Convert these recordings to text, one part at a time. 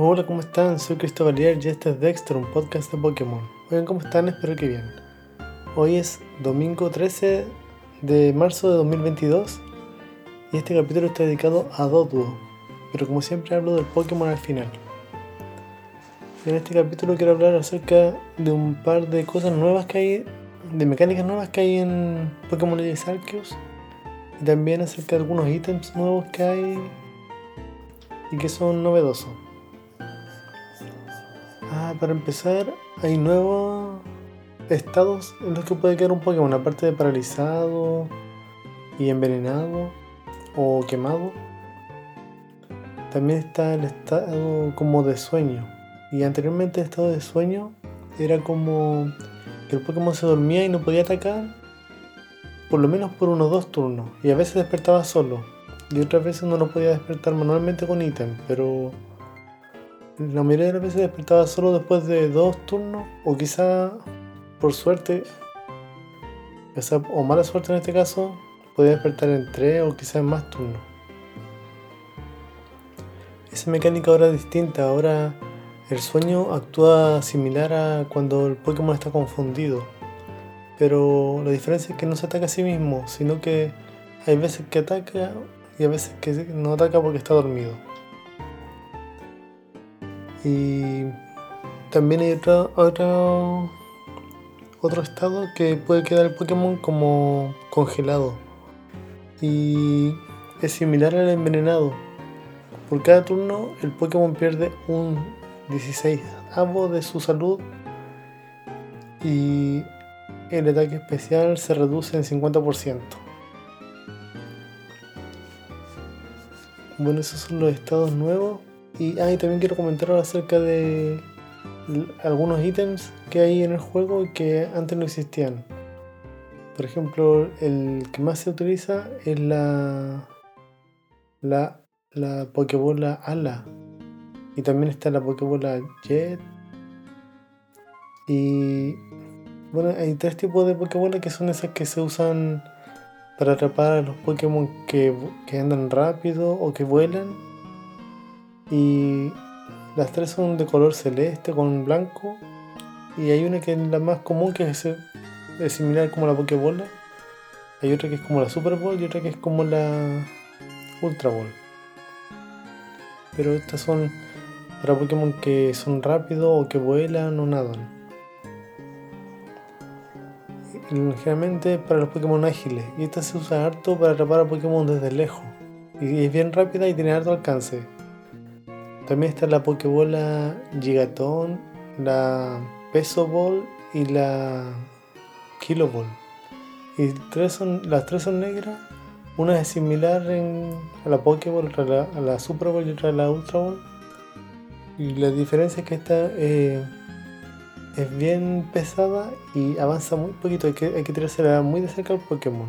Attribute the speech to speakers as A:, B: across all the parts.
A: Hola, ¿cómo están? Soy Cristóbal y este es Dexter, un podcast de Pokémon. Oigan, ¿cómo están? Espero que bien. Hoy es domingo 13 de marzo de 2022 y este capítulo está dedicado a Doduo, pero como siempre hablo del Pokémon al final. En este capítulo quiero hablar acerca de un par de cosas nuevas que hay, de mecánicas nuevas que hay en Pokémon Legends Arceus y también acerca de algunos ítems nuevos que hay y que son novedosos. Para empezar, hay nuevos estados en los que puede quedar un Pokémon, aparte de paralizado y envenenado o quemado. También está el estado como de sueño. Y anteriormente el estado de sueño era como que el Pokémon se dormía y no podía atacar por lo menos por unos dos turnos. Y a veces despertaba solo. Y otras veces no lo podía despertar manualmente con ítem, pero la mayoría de las veces despertaba solo después de dos turnos, o quizá por suerte, o mala suerte en este caso, podía despertar en tres o quizá en más turnos. Esa mecánica ahora es distinta, ahora el sueño actúa similar a cuando el Pokémon está confundido. Pero la diferencia es que no se ataca a sí mismo, sino que hay veces que ataca y a veces que no ataca porque está dormido. Y también hay otro, otro, otro estado que puede quedar el Pokémon como congelado. Y es similar al envenenado. Por cada turno el Pokémon pierde un 16 avo de su salud y el ataque especial se reduce en 50%. Bueno, esos son los estados nuevos. Y, ah, también quiero comentar acerca de algunos ítems que hay en el juego que antes no existían. Por ejemplo, el que más se utiliza es la, la, la Pokébola Ala. Y también está la Pokébola Jet. Y bueno, hay tres tipos de Pokébola que son esas que se usan para atrapar a los Pokémon que, que andan rápido o que vuelan y las tres son de color celeste con blanco. Y hay una que es la más común, que es, similar como la Pokébola. Hay otra que es como la Super Bowl y otra que es como la Ultra Ball. Pero estas son para Pokémon que son rápidos o que vuelan o nadan. Generalmente para los Pokémon ágiles. Y esta se usa harto para atrapar a Pokémon desde lejos. Y es bien rápida y tiene harto alcance. También está la Pokébola Gigaton, la Peso Ball y la Kilo Ball. Y tres son, las tres son negras. Una es similar a la Pokéball, otra a la, Super Ball y otra a la Ultra Ball. Y la diferencia es que esta eh, es bien pesada y avanza muy poquito. Hay que, hay que tirársela muy de cerca al Pokémon.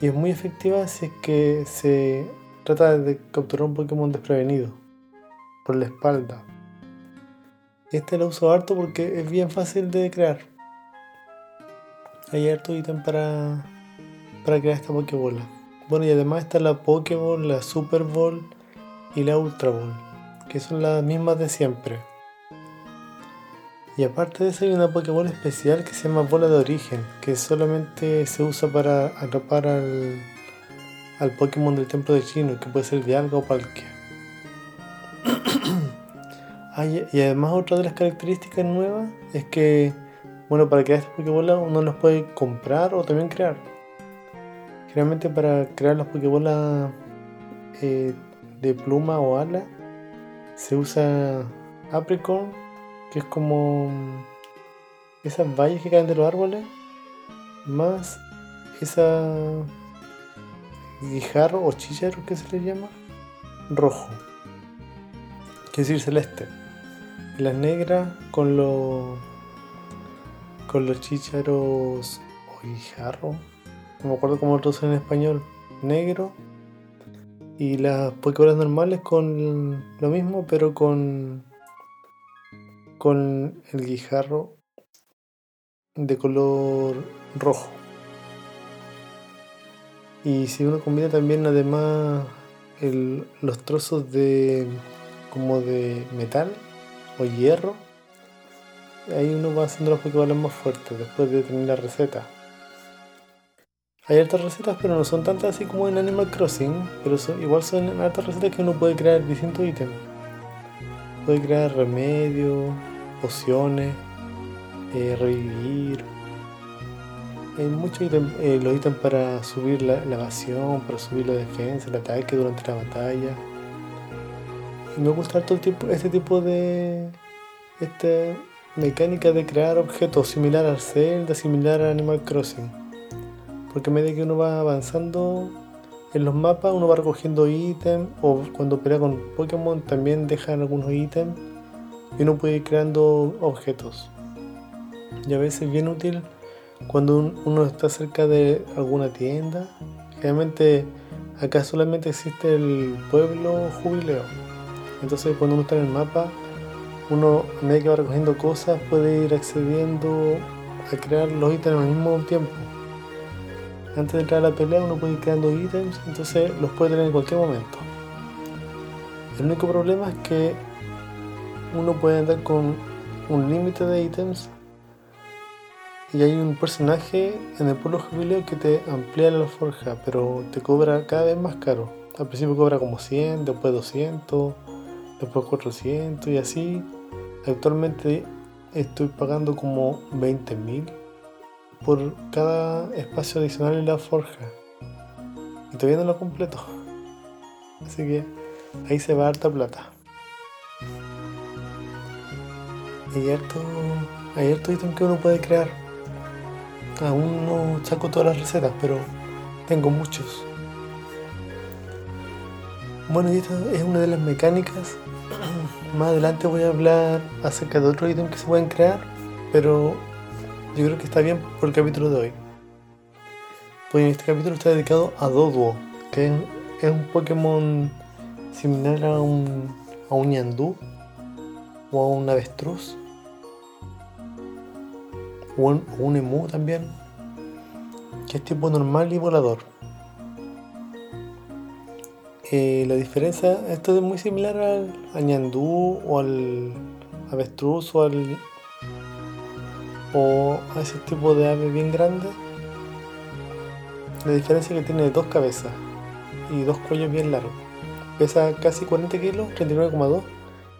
A: Y es muy efectiva si es que se trata de capturar un Pokémon desprevenido por la espalda. Este lo uso harto porque es bien fácil de crear. Hay harto ítem para, para crear esta Pokébola. Bueno, y además está la Pokéball, la Super Ball y la Ultra Ball, que son las mismas de siempre. Y aparte de eso hay una Pokéball especial que se llama Bola de Origen, que solamente se usa para atrapar al, al Pokémon del Templo de Chino, que puede ser de algo o Palkia. Ah, y además otra de las características nuevas es que, bueno, para crear estas Pokébolas uno las puede comprar o también crear. Generalmente para crear las Pokébolas eh, de pluma o ala se usa Apricorn, que es como esas vallas que caen de los árboles, más esa guijarro o chícharo que se le llama, rojo, que es decir celeste las negras con los con los chícharos o guijarro, no me acuerdo cómo traducen en español, negro y las pokébolas normales con lo mismo pero con con el guijarro de color rojo. Y si uno combina también además los trozos de como de metal hierro. Ahí uno va haciendo los Pokéballs más fuertes después de tener la receta. Hay hartas recetas, pero no son tantas así como en Animal Crossing, pero igual son hartas recetas que uno puede crear distintos ítems. Puede crear remedios, pociones, eh, revivir. Hay muchos ítems, eh, los ítems para subir la, evasión, para subir la defensa, el ataque durante la batalla. Y me gusta todo tipo, este tipo de esta mecánica de crear objetos similar al Zelda, similar a Animal Crossing. Porque a medida que uno va avanzando en los mapas, uno va recogiendo ítems, o cuando pelea con Pokémon también dejan algunos ítems, y uno puede ir creando objetos. Y a veces es bien útil cuando uno está cerca de alguna tienda. Generalmente acá solamente existe el pueblo jubileo. Entonces cuando uno está en el mapa, uno a medida que va recogiendo cosas puede ir accediendo a crear los ítems al mismo tiempo. Antes de entrar a la pelea uno puede ir creando ítems, entonces los puede tener en cualquier momento. El único problema es que uno puede andar con un límite de ítems y hay un personaje en el pueblo jubileo que te amplía la alforja, pero te cobra cada vez más caro. Al principio cobra como 100, después 200, después 400 y así. Actualmente estoy pagando como 20.000 por cada espacio adicional en la forja. Y todavía no lo completo. Así que ahí se va harta plata. Hay harto, hay harto ítem que uno puede crear. Aún no saco todas las recetas, pero tengo muchos. Bueno, y esta es una de las mecánicas. Más adelante voy a hablar acerca de otros ítems que se pueden crear, pero yo creo que está bien por el capítulo de hoy. Pues este capítulo está dedicado a Doduo, que es un Pokémon similar a un, a un Ñandú o a un avestruz o un, emu también, que es tipo normal y volador. Eh, la diferencia, esto es muy similar al, ñandú o al avestruz o al o a ese tipo de ave bien grande. La diferencia es que tiene dos cabezas y dos cuellos bien largos. Pesa casi 40 kilos, 39,2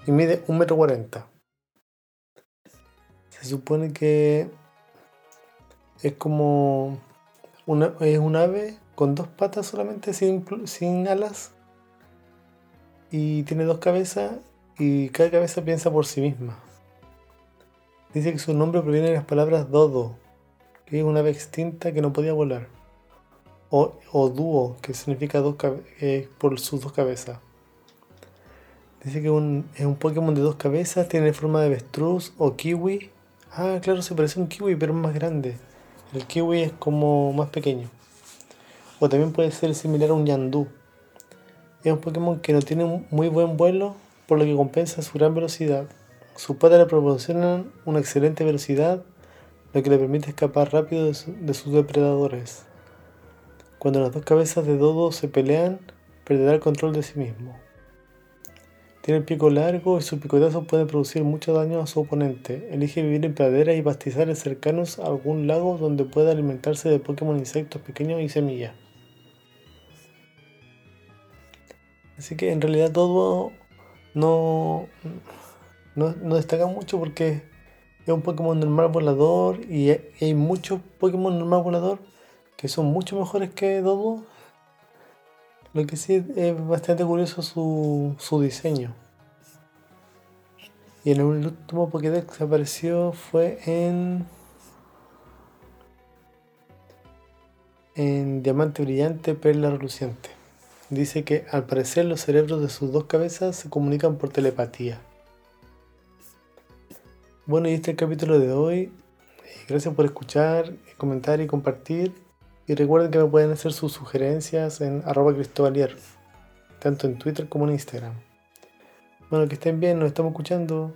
A: y mide 1,40 m. Se supone que es como una, es un ave con dos patas solamente, sin, sin alas. Y tiene dos cabezas y cada cabeza piensa por sí misma. Dice que su nombre proviene de las palabras dodo, que es una ave extinta que no podía volar. O, o dúo, que significa dos eh, por sus dos cabezas. Dice que es un Pokémon de dos cabezas, tiene forma de avestruz o kiwi. Ah, claro, se parece a un kiwi, pero es más grande. El kiwi es como más pequeño. O también puede ser similar a un yandú. Es un Pokémon que no tiene un muy buen vuelo, por lo que compensa su gran velocidad. Sus patas le proporcionan una excelente velocidad, lo que le permite escapar rápido de, sus depredadores. Cuando las dos cabezas de Dodo se pelean, perderá el control de sí mismo. Tiene el pico largo y sus picotazos pueden producir mucho daño a su oponente. Elige vivir en praderas y pastizales cercanos a algún lago donde pueda alimentarse de Pokémon insectos pequeños y semillas. Así que en realidad todo no, no, destaca mucho porque es un Pokémon normal volador y hay muchos Pokémon normal volador que son mucho mejores que Dodo lo que sí es bastante curioso su, su diseño. Y el último Pokédex que apareció fue en. En Diamante Brillante, Perla Reluciente. Dice que al parecer los cerebros de sus dos cabezas se comunican por telepatía. Bueno, y este es el capítulo de hoy. Gracias por escuchar, comentar y compartir. Y recuerden que me pueden hacer sus sugerencias en arroba cristobalier, tanto en Twitter como en Instagram. Bueno, que estén bien, nos estamos escuchando.